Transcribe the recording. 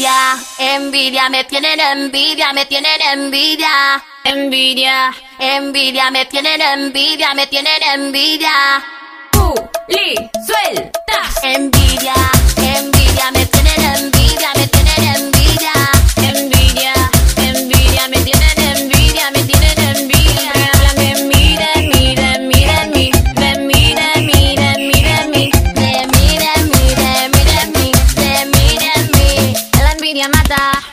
Envidia, envidia, me tienen envidia, me tienen envidia. Envidia, envidia, me tienen envidia, me tienen envidia. Puli, suelta. Envidia, envidia, me tienen envidia. 山田。